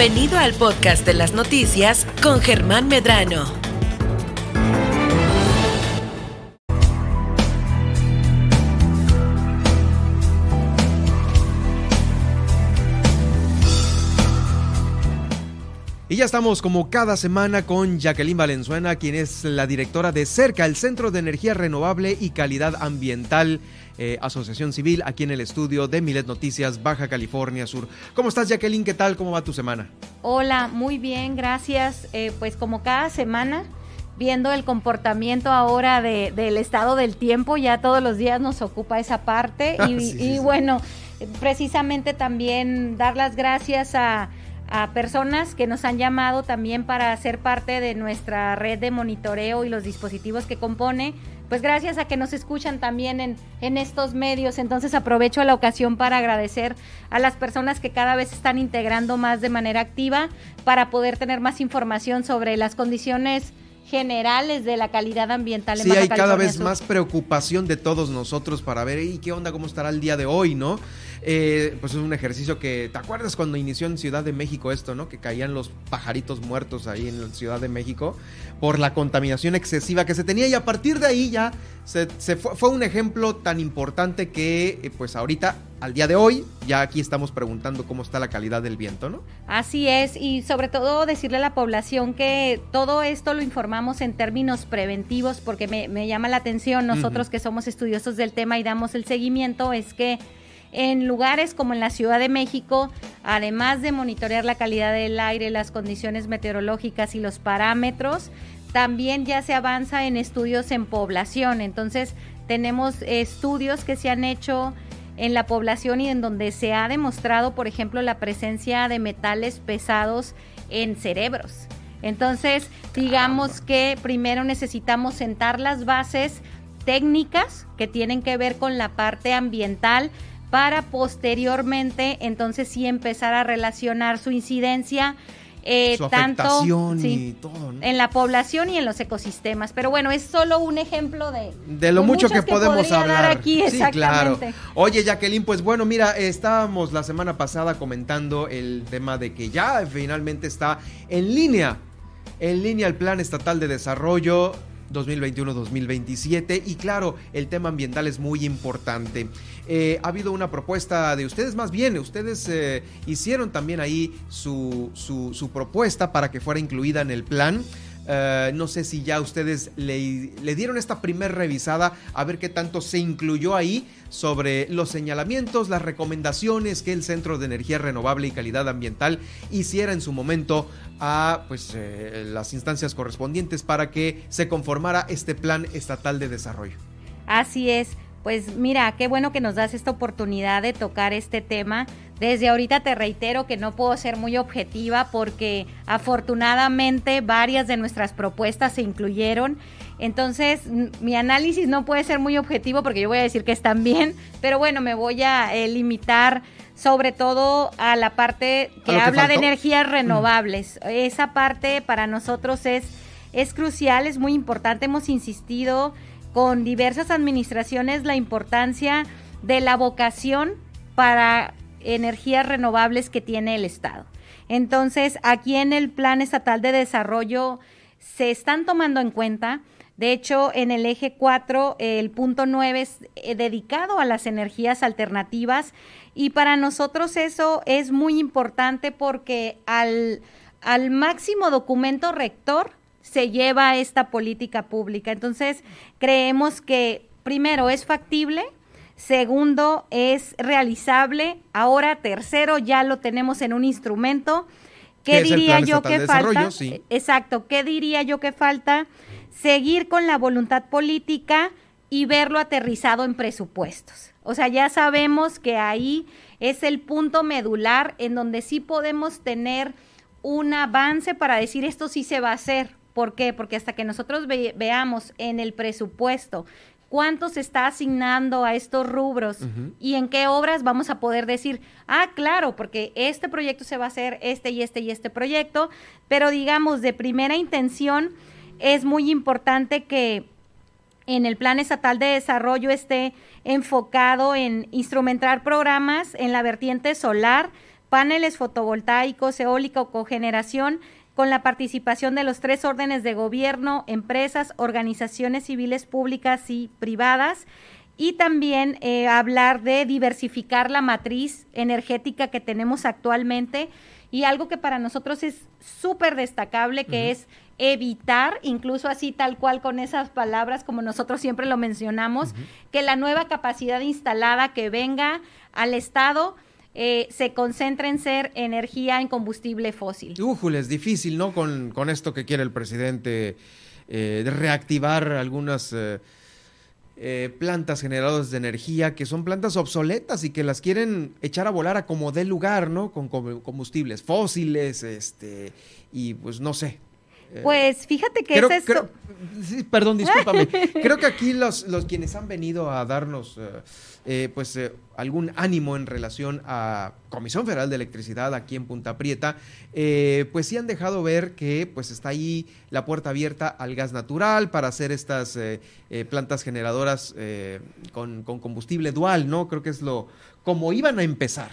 Bienvenido al podcast de las noticias con Germán Medrano. Y ya estamos como cada semana con Jacqueline Valenzuela, quien es la directora de CERCA, el Centro de Energía Renovable y Calidad Ambiental, eh, Asociación Civil, aquí en el estudio de Milet Noticias, Baja California Sur. ¿Cómo estás, Jacqueline? ¿Qué tal? ¿Cómo va tu semana? Hola, muy bien, gracias. Eh, pues como cada semana, viendo el comportamiento ahora del estado del tiempo, ya todos los días nos ocupa esa parte. y, bueno, precisamente también dar las gracias a a personas que nos han llamado también para ser parte de nuestra red de monitoreo y los dispositivos que compone, pues gracias a que nos escuchan también en, en estos medios. Entonces aprovecho la ocasión para agradecer a las personas que cada vez están integrando más de manera activa para poder tener más información sobre las condiciones generales de la calidad ambiental en sí, hay cada vez más preocupación de todos nosotros para ver ¿y qué onda cómo estará el día de hoy no eh, pues es un ejercicio que, ¿te acuerdas cuando inició en Ciudad de México esto, no? Que caían los pajaritos muertos ahí en Ciudad de México por la contaminación excesiva que se tenía y a partir de ahí ya se, fue, un ejemplo tan importante que, eh, pues ahorita, al día de hoy, ya aquí estamos preguntando cómo está la calidad del viento, ¿no? Así es, y sobre todo decirle a la población que todo esto lo informamos en términos preventivos porque me, llama la atención, nosotros que somos estudiosos del tema y damos el seguimiento, es que en lugares como en la Ciudad de México, además de monitorear la calidad del aire, las condiciones meteorológicas y los parámetros, también ya se avanza en estudios en población. Entonces, tenemos estudios que se han hecho en la población y en donde se ha demostrado, por ejemplo, la presencia de metales pesados en cerebros. Entonces, digamos que primero necesitamos sentar las bases técnicas que tienen que ver con la parte ambiental, para posteriormente entonces sí empezar a relacionar su incidencia eh, tanto y todo, en la población y en los ecosistemas. Pero bueno, es solo un ejemplo de, de lo mucho que, podemos hablar aquí. Sí, claro. Oye, Jacqueline, pues bueno, mira, estábamos la semana pasada comentando el tema de que ya finalmente está en línea, en línea el Plan Estatal de Desarrollo 2021-2027 y claro, el tema ambiental es muy importante. Eh, ha habido una propuesta de ustedes, más bien, ustedes eh, hicieron también ahí su, su, propuesta para que fuera incluida en el plan. Eh, no sé si ya ustedes le, dieron esta primer revisada a ver qué tanto se incluyó ahí sobre los señalamientos, las recomendaciones que el Centro de Energía Renovable y Calidad Ambiental hiciera en su momento a pues, eh, las instancias correspondientes para que se conformara este plan estatal de desarrollo. Así es. Pues mira, qué bueno que nos das esta oportunidad de tocar este tema. Desde ahorita te reitero que no puedo ser muy objetiva porque afortunadamente varias de nuestras propuestas se incluyeron. Entonces, mi análisis no puede ser muy objetivo porque yo voy a decir que están bien, pero bueno, me voy a eh, limitar sobre todo a la parte que habla de energías renovables. Esa parte para nosotros es, es crucial, es muy importante. Hemos insistido con diversas administraciones la importancia de la vocación para energías renovables que tiene el Estado. Entonces, aquí en el Plan Estatal de Desarrollo se están tomando en cuenta. De hecho, en el eje 4, el punto 9 es eh, dedicado a las energías alternativas y para nosotros eso es muy importante porque al, al máximo documento rector se lleva esta política pública. Entonces, creemos que primero es factible, segundo es realizable, ahora tercero ya lo tenemos en un instrumento. ¿Qué, diría yo que falta? Exacto, ¿qué diría yo que falta? Seguir con la voluntad política y verlo aterrizado en presupuestos. O sea, ya sabemos que ahí es el punto medular en donde sí podemos tener un avance para decir esto sí se va a hacer. ¿Por qué? Porque hasta que nosotros veamos en el presupuesto cuánto se está asignando a estos rubros y en qué obras vamos a poder decir, ah, claro, porque este proyecto se va a hacer, este y este y este proyecto, pero digamos, de primera intención, es muy importante que en el Plan Estatal de Desarrollo esté enfocado en instrumentar programas en la vertiente solar, paneles fotovoltaicos, eólica o cogeneración, con la participación de los tres órdenes de gobierno, empresas, organizaciones civiles públicas y privadas, y también eh, hablar de diversificar la matriz energética que tenemos actualmente. Y algo que para nosotros es súper destacable, que es evitar, incluso así tal cual con esas palabras como nosotros siempre lo mencionamos, que la nueva capacidad instalada que venga al Estado eh, se concentre en ser energía en combustible fósil. es difícil, ¿no? Con, con, esto que quiere el presidente eh, reactivar algunas... Eh, plantas generadoras de energía que son plantas obsoletas y que las quieren echar a volar a como dé lugar, ¿no? Con combustibles fósiles, este, y pues no sé, eh, pues fíjate que es esto. perdón, discúlpame. creo que aquí los, los quienes han venido a darnos eh, eh, pues algún ánimo en relación a Comisión Federal de Electricidad aquí en Punta Prieta, pues sí han dejado ver que pues está ahí la puerta abierta al gas natural para hacer estas plantas generadoras con, con combustible dual, ¿no? Creo que es lo como iban a empezar.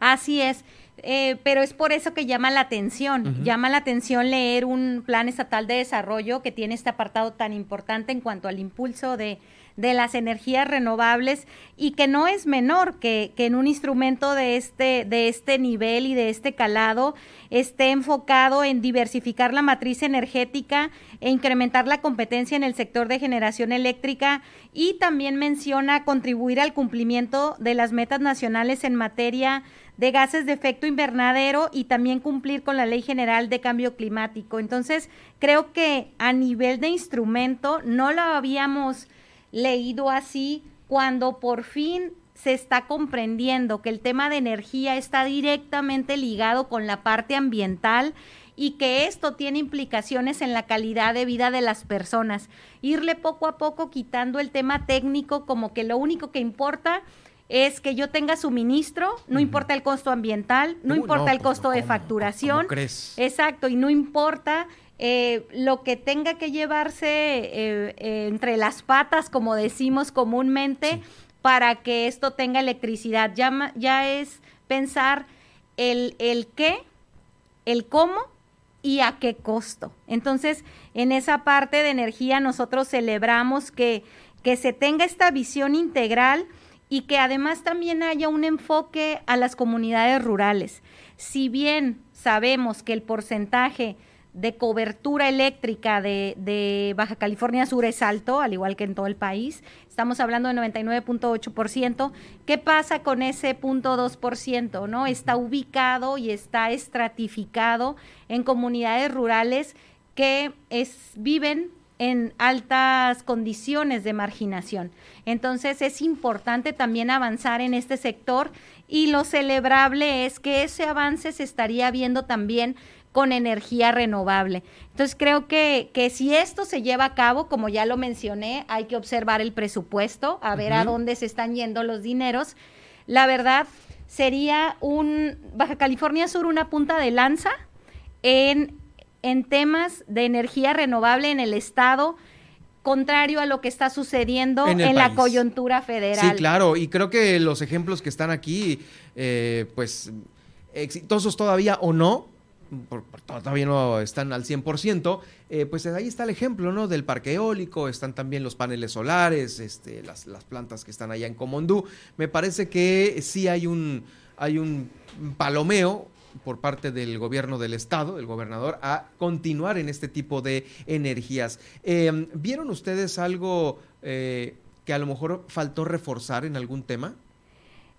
Así es. Eh, pero es por eso que llama la atención, llama la atención leer un plan estatal de desarrollo que tiene este apartado tan importante en cuanto al impulso de, de las energías renovables y que no es menor que, que, en un instrumento de este, de este nivel y de este calado esté enfocado en diversificar la matriz energética e incrementar la competencia en el sector de generación eléctrica y también menciona contribuir al cumplimiento de las metas nacionales en materia de gases de efecto invernadero y también cumplir con la Ley General de Cambio Climático. Entonces, creo que a nivel de instrumento no lo habíamos leído así cuando por fin se está comprendiendo que el tema de energía está directamente ligado con la parte ambiental y que esto tiene implicaciones en la calidad de vida de las personas. Irle poco a poco quitando el tema técnico como que lo único que importa es que yo tenga suministro, no importa el costo ambiental, no importa el pues, costo de facturación. Exacto, y no importa eh, lo que tenga que llevarse eh, eh, entre las patas, como decimos comúnmente, para que esto tenga electricidad. Ya, ya es pensar el, el qué, el cómo y a qué costo. Entonces, en esa parte de energía nosotros celebramos que, que se tenga esta visión integral y que además también haya un enfoque a las comunidades rurales. Si bien sabemos que el porcentaje de cobertura eléctrica de, Baja California Sur es alto, al igual que en todo el país. Estamos hablando de 99.8%. ¿Qué pasa con ese punto .2%? ¿no? Está ubicado y está estratificado en comunidades rurales que es, viven en altas condiciones de marginación. Entonces es importante también avanzar en este sector y lo celebrable es que ese avance se estaría viendo también con energía renovable. Entonces creo que, que si esto se lleva a cabo, como ya lo mencioné, hay que observar el presupuesto, a ver a dónde se están yendo los dineros. La verdad, sería un Baja California Sur una punta de lanza en en temas de energía renovable en el Estado, contrario a lo que está sucediendo en, la coyuntura federal. Sí, claro, y creo que los ejemplos que están aquí, eh, pues exitosos todavía o no, todavía no están al 100%, eh, pues ahí está el ejemplo, ¿no? Del parque eólico, están también los paneles solares, este, las, las plantas que están allá en Comondú. Me parece que sí hay un, hay un palomeo por parte del gobierno del estado, el gobernador, a continuar en este tipo de energías. Em, ¿Vieron ustedes algo eh, que a lo mejor faltó reforzar en algún tema?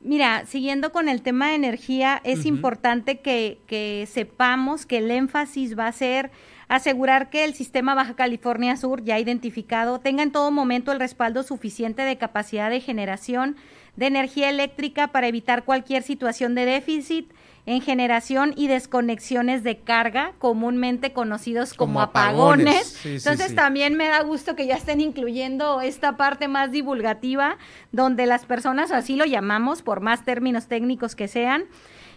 Mira, siguiendo con el tema de energía, es importante que, que, sepamos que el énfasis va a ser asegurar que el sistema Baja California Sur, ya identificado, tenga en todo momento el respaldo suficiente de capacidad de generación de energía eléctrica para evitar cualquier situación de déficit en generación y desconexiones de carga, comúnmente conocidos como, apagones. Entonces también me da gusto que ya estén incluyendo esta parte más divulgativa, donde las personas así lo llamamos, por más términos técnicos que sean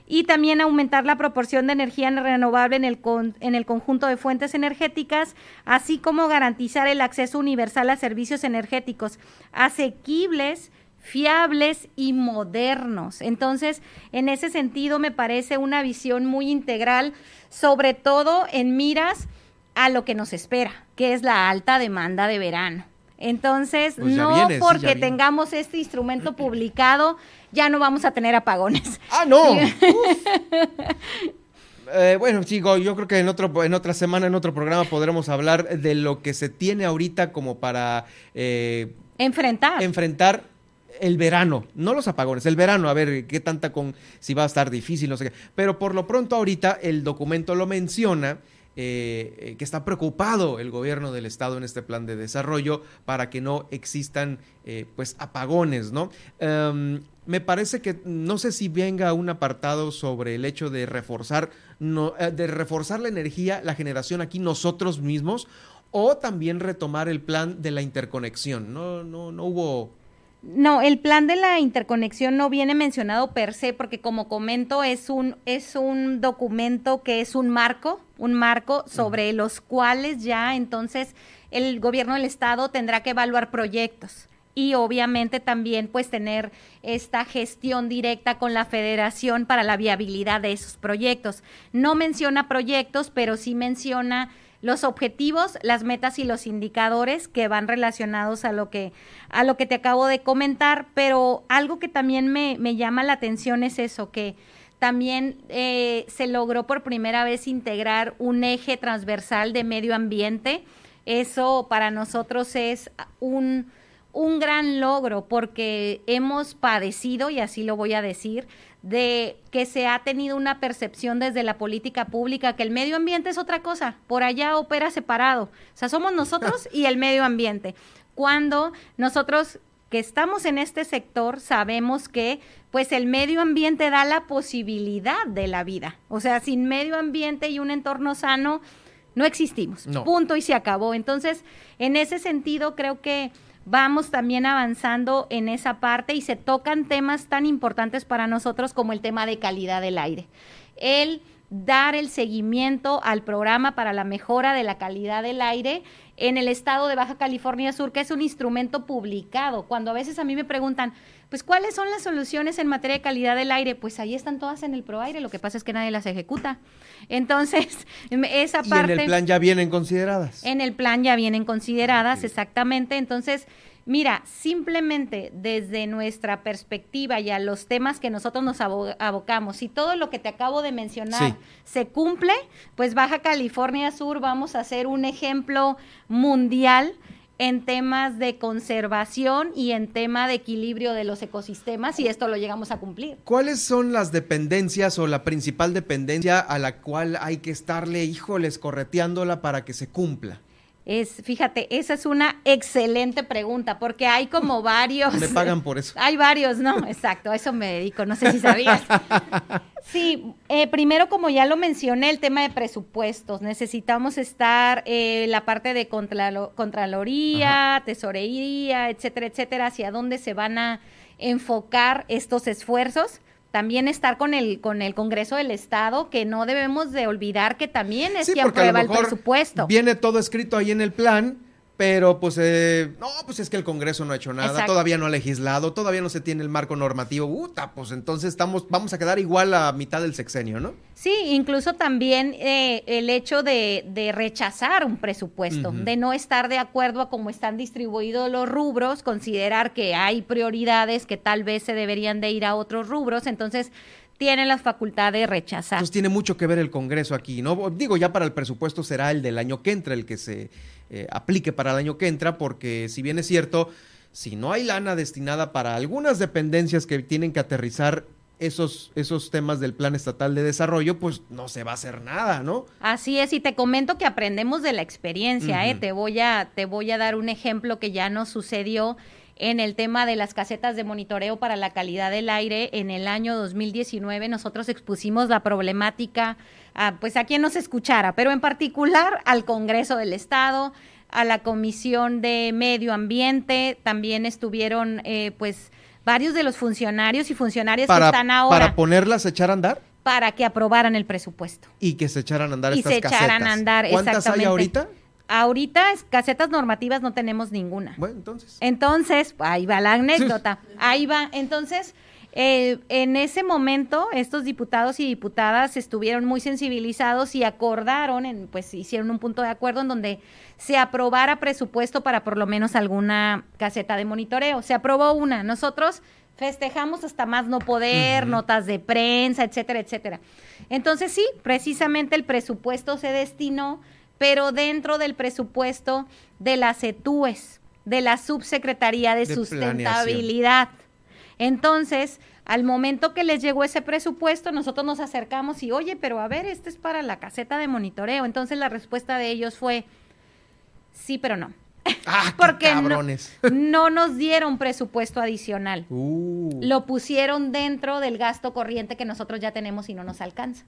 y también aumentar la proporción de energía renovable en el, en el conjunto de fuentes energéticas, así como garantizar el acceso universal a servicios energéticos asequibles fiables y modernos. Entonces, en ese sentido, me parece una visión muy integral, sobre todo en miras a lo que nos espera, que es la alta demanda de verano. Entonces, Pues no porque tengamos este instrumento publicado, ya no vamos a tener apagones. ¡Ah, no! Eh, bueno, chico, yo creo que en otro, en otra semana, en otro programa, podremos hablar de lo que se tiene ahorita como para eh, Enfrentar. enfrentar el verano, no los apagones, el verano, a ver qué tanta con, si va a estar difícil, no sé qué. Pero por lo pronto ahorita el documento lo menciona. eh, eh, que está preocupado el gobierno del estado en este plan de desarrollo para que no existan eh, pues apagones, ¿no? Em, me parece que no sé si venga un apartado sobre el hecho de reforzar, no, de reforzar la energía, la generación aquí nosotros mismos, o también retomar el plan de la interconexión. No, no, no hubo No, el plan de la interconexión no viene mencionado per se, porque como comento, es un, es un documento que es un marco, un marco sobre los cuales ya entonces el gobierno del estado tendrá que evaluar proyectos y obviamente también pues tener esta gestión directa con la federación para la viabilidad de esos proyectos. No menciona proyectos, pero sí menciona los objetivos, las metas y los indicadores que van relacionados a lo que, a lo que te acabo de comentar, pero algo que también me, me llama la atención es eso, que también eh, se logró por primera vez integrar un eje transversal de medio ambiente. Eso para nosotros es un, un gran logro porque hemos padecido, y así lo voy a decir, de que se ha tenido una percepción desde la política pública que el medio ambiente es otra cosa, por allá opera separado. O sea, somos nosotros y el medio ambiente. Cuando nosotros que estamos en este sector sabemos que pues el medio ambiente da la posibilidad de la vida. O sea, sin medio ambiente y un entorno sano no existimos. No. Punto y se acabó. Entonces, en ese sentido creo que vamos también avanzando en esa parte y se tocan temas tan importantes para nosotros como el tema de calidad del aire. El dar el seguimiento al programa para la mejora de la calidad del aire en el estado de Baja California Sur, que es un instrumento publicado. Cuando a veces a mí me preguntan, pues, ¿cuáles son las soluciones en materia de calidad del aire? Pues ahí están todas en el ProAire, lo que pasa es que nadie las ejecuta. Entonces, esa y parte... en el plan ya vienen consideradas. En el plan ya vienen consideradas, exactamente. Entonces, mira, simplemente desde nuestra perspectiva y a los temas que nosotros nos abo- abocamos, si todo lo que te acabo de mencionar Sí. se cumple, pues Baja California Sur vamos a ser un ejemplo mundial en temas de conservación y en tema de equilibrio de los ecosistemas y esto lo llegamos a cumplir. ¿Cuáles son las dependencias o la principal dependencia a la cual hay que estarle, híjoles, correteándola para que se cumpla? Es, fíjate, esa es una excelente pregunta porque hay como varios. Me pagan por eso. Hay varios, ¿no? Exacto, a eso me dedico, no sé si sabías. Sí, eh, primero, como ya lo mencioné, el tema de presupuestos. Necesitamos estar eh, la parte de contralo- Contraloría, Tesorería, etcétera, etcétera, hacia dónde se van a enfocar estos esfuerzos. También estar con el, con el Congreso del Estado, que no debemos de olvidar que también es Sí, quien aprueba el presupuesto. Viene todo escrito ahí en el plan, pero pues eh, no, pues es que el Congreso no ha hecho nada, Exacto. todavía no ha legislado, todavía no se tiene el marco normativo. Uta, pues entonces estamos, vamos a quedar igual a mitad del sexenio, ¿no? Sí, incluso también eh, el hecho de, de rechazar un presupuesto, de no estar de acuerdo a cómo están distribuidos los rubros, considerar que hay prioridades que tal vez se deberían de ir a otros rubros, entonces tienen la facultad de rechazar. Entonces tiene mucho que ver el Congreso aquí, ¿no? Digo, ya para el presupuesto será el del año que entra, el que se eh, aplique para el año que entra, porque si bien es cierto, si no hay lana destinada para algunas dependencias que tienen que aterrizar esos, esos temas del Plan Estatal de Desarrollo, pues no se va a hacer nada, ¿no? Así es, y te comento que aprendemos de la experiencia, ¿eh? Te voy a, te voy a dar un ejemplo que ya nos sucedió en el tema de las casetas de monitoreo para la calidad del aire en el año 2019. Nosotros expusimos la problemática, a, pues a quien nos escuchara, pero en particular al Congreso del Estado, a la Comisión de Medio Ambiente, también estuvieron, eh, pues, varios de los funcionarios y funcionarias que Para, están ahora para ponerlas a echar a andar para que aprobaran el presupuesto. y que se echaran a andar Y estas se echaran casetas. a andar, ¿Cuántas hay ahorita? Ahorita casetas normativas no tenemos ninguna. Bueno, entonces. Entonces, ahí va la anécdota. ahí va. Entonces, eh, en ese momento, estos diputados y diputadas estuvieron muy sensibilizados y acordaron, en, pues hicieron un punto de acuerdo en donde se aprobara presupuesto para por lo menos alguna caseta de monitoreo. Se aprobó una. Nosotros festejamos hasta más no poder, notas de prensa, etcétera, etcétera. Entonces sí, precisamente el presupuesto se destinó, pero dentro del presupuesto de las ETUES, de la Subsecretaría de, Sustentabilidad. Entonces, al momento que les llegó ese presupuesto, nosotros nos acercamos y, oye, pero a ver, este es para la caseta de monitoreo. Entonces la respuesta de ellos fue, sí, pero no. Ah, Porque no, nos dieron presupuesto adicional. Uh. Lo pusieron dentro del gasto corriente que nosotros ya tenemos y no nos alcanza.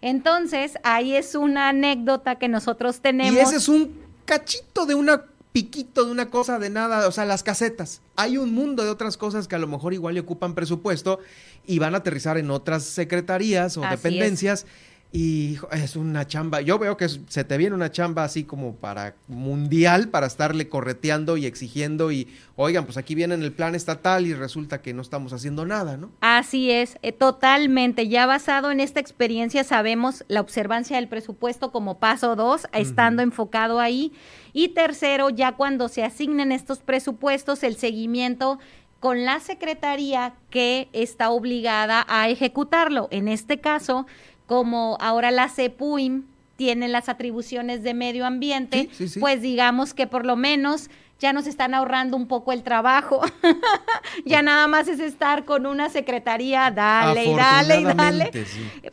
Entonces, ahí es una anécdota que nosotros tenemos. Y ese es un cachito de una piquito de una cosa de nada, o sea, las casetas. Hay un mundo de otras cosas que a lo mejor igual le ocupan presupuesto y van a aterrizar en otras secretarías o dependencias. Y es una chamba, yo veo que se te viene una chamba así como para mundial, para estarle correteando y exigiendo y, oigan, pues aquí viene el plan estatal y resulta que no estamos haciendo nada, ¿no? Así es, eh, totalmente. Ya basado en esta experiencia sabemos la observancia del presupuesto como paso dos, estando enfocado ahí. Y tercero, ya cuando se asignen estos presupuestos, el seguimiento con la secretaría que está obligada a ejecutarlo. En este caso, como ahora la CEPUIM tiene las atribuciones de medio ambiente, pues digamos que por lo menos ya nos están ahorrando un poco el trabajo. ya nada más es estar con una secretaría, dale y dale y dale.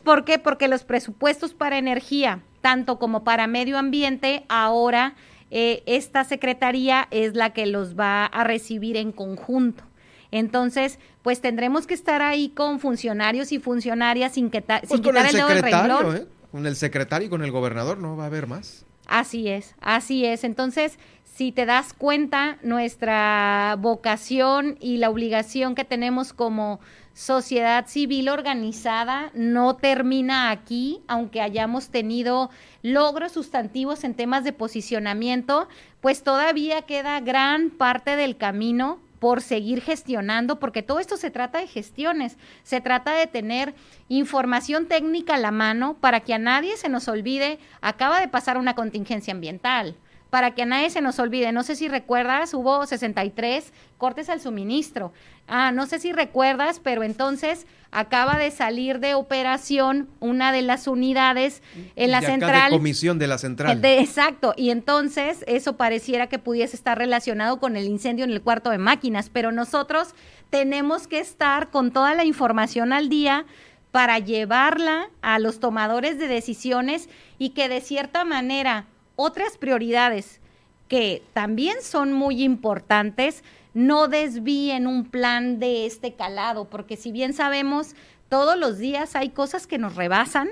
¿Por qué? Porque los presupuestos para energía, tanto como para medio ambiente, ahora eh, esta secretaría es la que los va a recibir en conjunto. Entonces, pues tendremos que estar ahí con funcionarios y funcionarias sin, que pues sin quitar el, dedo del renglón. ¿eh? Con el secretario y con el gobernador no va a haber más. Así es, así es. Entonces, si te das cuenta, nuestra vocación y la obligación que tenemos como sociedad civil organizada no termina aquí, aunque hayamos tenido logros sustantivos en temas de posicionamiento, pues todavía queda gran parte del camino por seguir gestionando, porque todo esto se trata de gestiones, se trata de tener información técnica a la mano para que a nadie se nos olvide, acaba de pasar una contingencia ambiental, para que a nadie se nos olvide. No sé si recuerdas, hubo 63 cortes al suministro. Ah, no sé si recuerdas, pero entonces acaba de salir de operación una de las unidades en la central. De comisión de la central. exacto, y entonces eso pareciera que pudiese estar relacionado con el incendio en el cuarto de máquinas, pero nosotros tenemos que estar con toda la información al día para llevarla a los tomadores de decisiones y que de cierta manera otras prioridades que también son muy importantes no desvíen un plan de este calado, porque si bien sabemos, todos los días hay cosas que nos rebasan,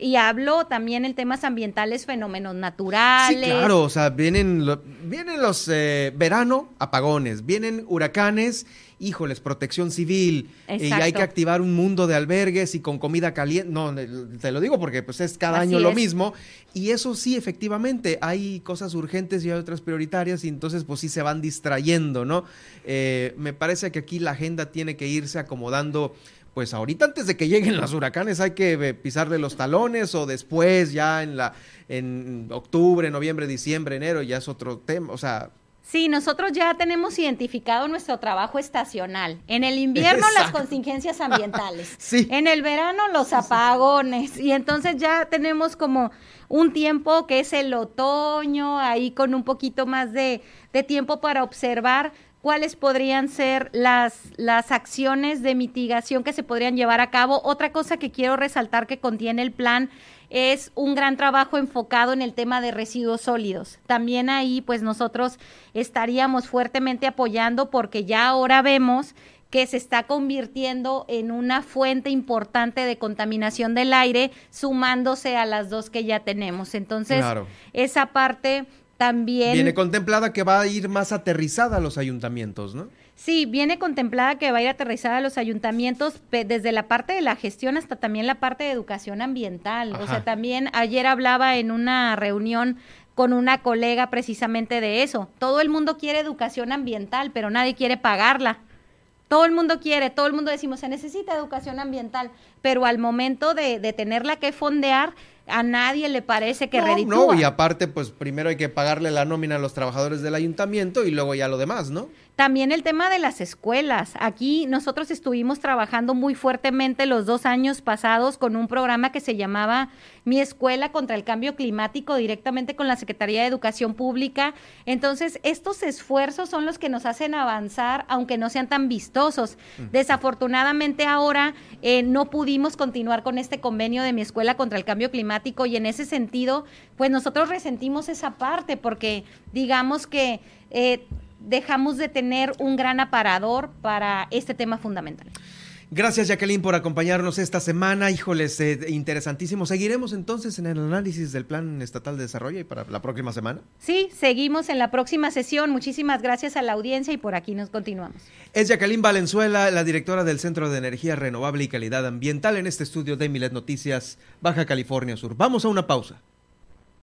y hablo también en temas ambientales, fenómenos naturales. Sí, claro, o sea, vienen, vienen los eh, verano, apagones, vienen huracanes, híjoles, protección civil, y hay que activar un mundo de albergues y con comida caliente. No, te lo digo porque pues es cada año lo mismo. Y eso sí, efectivamente, hay cosas urgentes y hay otras prioritarias, y entonces pues sí se van distrayendo, ¿no? Eh, me parece que aquí la agenda tiene que irse acomodando pues ahorita antes de que lleguen los huracanes hay que eh, pisarle los talones o después ya en la en octubre, noviembre, diciembre, enero ya es otro tema, o sea, Sí, nosotros ya tenemos identificado nuestro trabajo estacional. En el invierno las contingencias ambientales. sí. En el verano los apagones. Y entonces ya tenemos como un tiempo que es el otoño, ahí con un poquito más de, de tiempo para observar cuáles podrían ser las, las acciones de mitigación que se podrían llevar a cabo. Otra cosa que quiero resaltar que contiene el plan es un gran trabajo enfocado en el tema de residuos sólidos. También ahí pues nosotros estaríamos fuertemente apoyando porque ya ahora vemos que se está convirtiendo en una fuente importante de contaminación del aire, sumándose a las dos que ya tenemos. Entonces, esa parte también... Viene contemplada que va a ir más aterrizada a los ayuntamientos, ¿no? Sí, viene contemplada que va a ir aterrizada a los ayuntamientos desde la parte de la gestión hasta también la parte de educación ambiental. O sea, también ayer hablaba en una reunión con una colega precisamente de eso. Todo el mundo quiere educación ambiental, pero nadie quiere pagarla. Todo el mundo quiere, todo el mundo decimos, se necesita educación ambiental, pero al momento de, de tenerla que fondear, a nadie le parece que no, No, y aparte, pues primero hay que pagarle la nómina a los trabajadores del ayuntamiento y luego ya lo demás, ¿no? También el tema de las escuelas. Aquí nosotros estuvimos trabajando muy fuertemente los dos años pasados con un programa que se llamaba Mi Escuela contra el Cambio Climático directamente con la Secretaría de Educación Pública. Entonces, estos esfuerzos son los que nos hacen avanzar, aunque no sean tan vistosos. Desafortunadamente ahora eh, no pudimos continuar con este convenio de Mi Escuela contra el Cambio Climático y en ese sentido, pues nosotros resentimos esa parte porque digamos que... Eh, dejamos de tener un gran aparador para este tema fundamental. Gracias Jacqueline por acompañarnos esta semana. Híjoles, eh, interesantísimo. ¿Seguiremos entonces en el análisis del Plan Estatal de Desarrollo y para la próxima semana? Sí, seguimos en la próxima sesión. Muchísimas gracias a la audiencia y por aquí nos continuamos. Es Jacqueline Valenzuela, la directora del Centro de Energía Renovable y Calidad Ambiental en este estudio de Milet Noticias, Baja California Sur. Vamos a una pausa.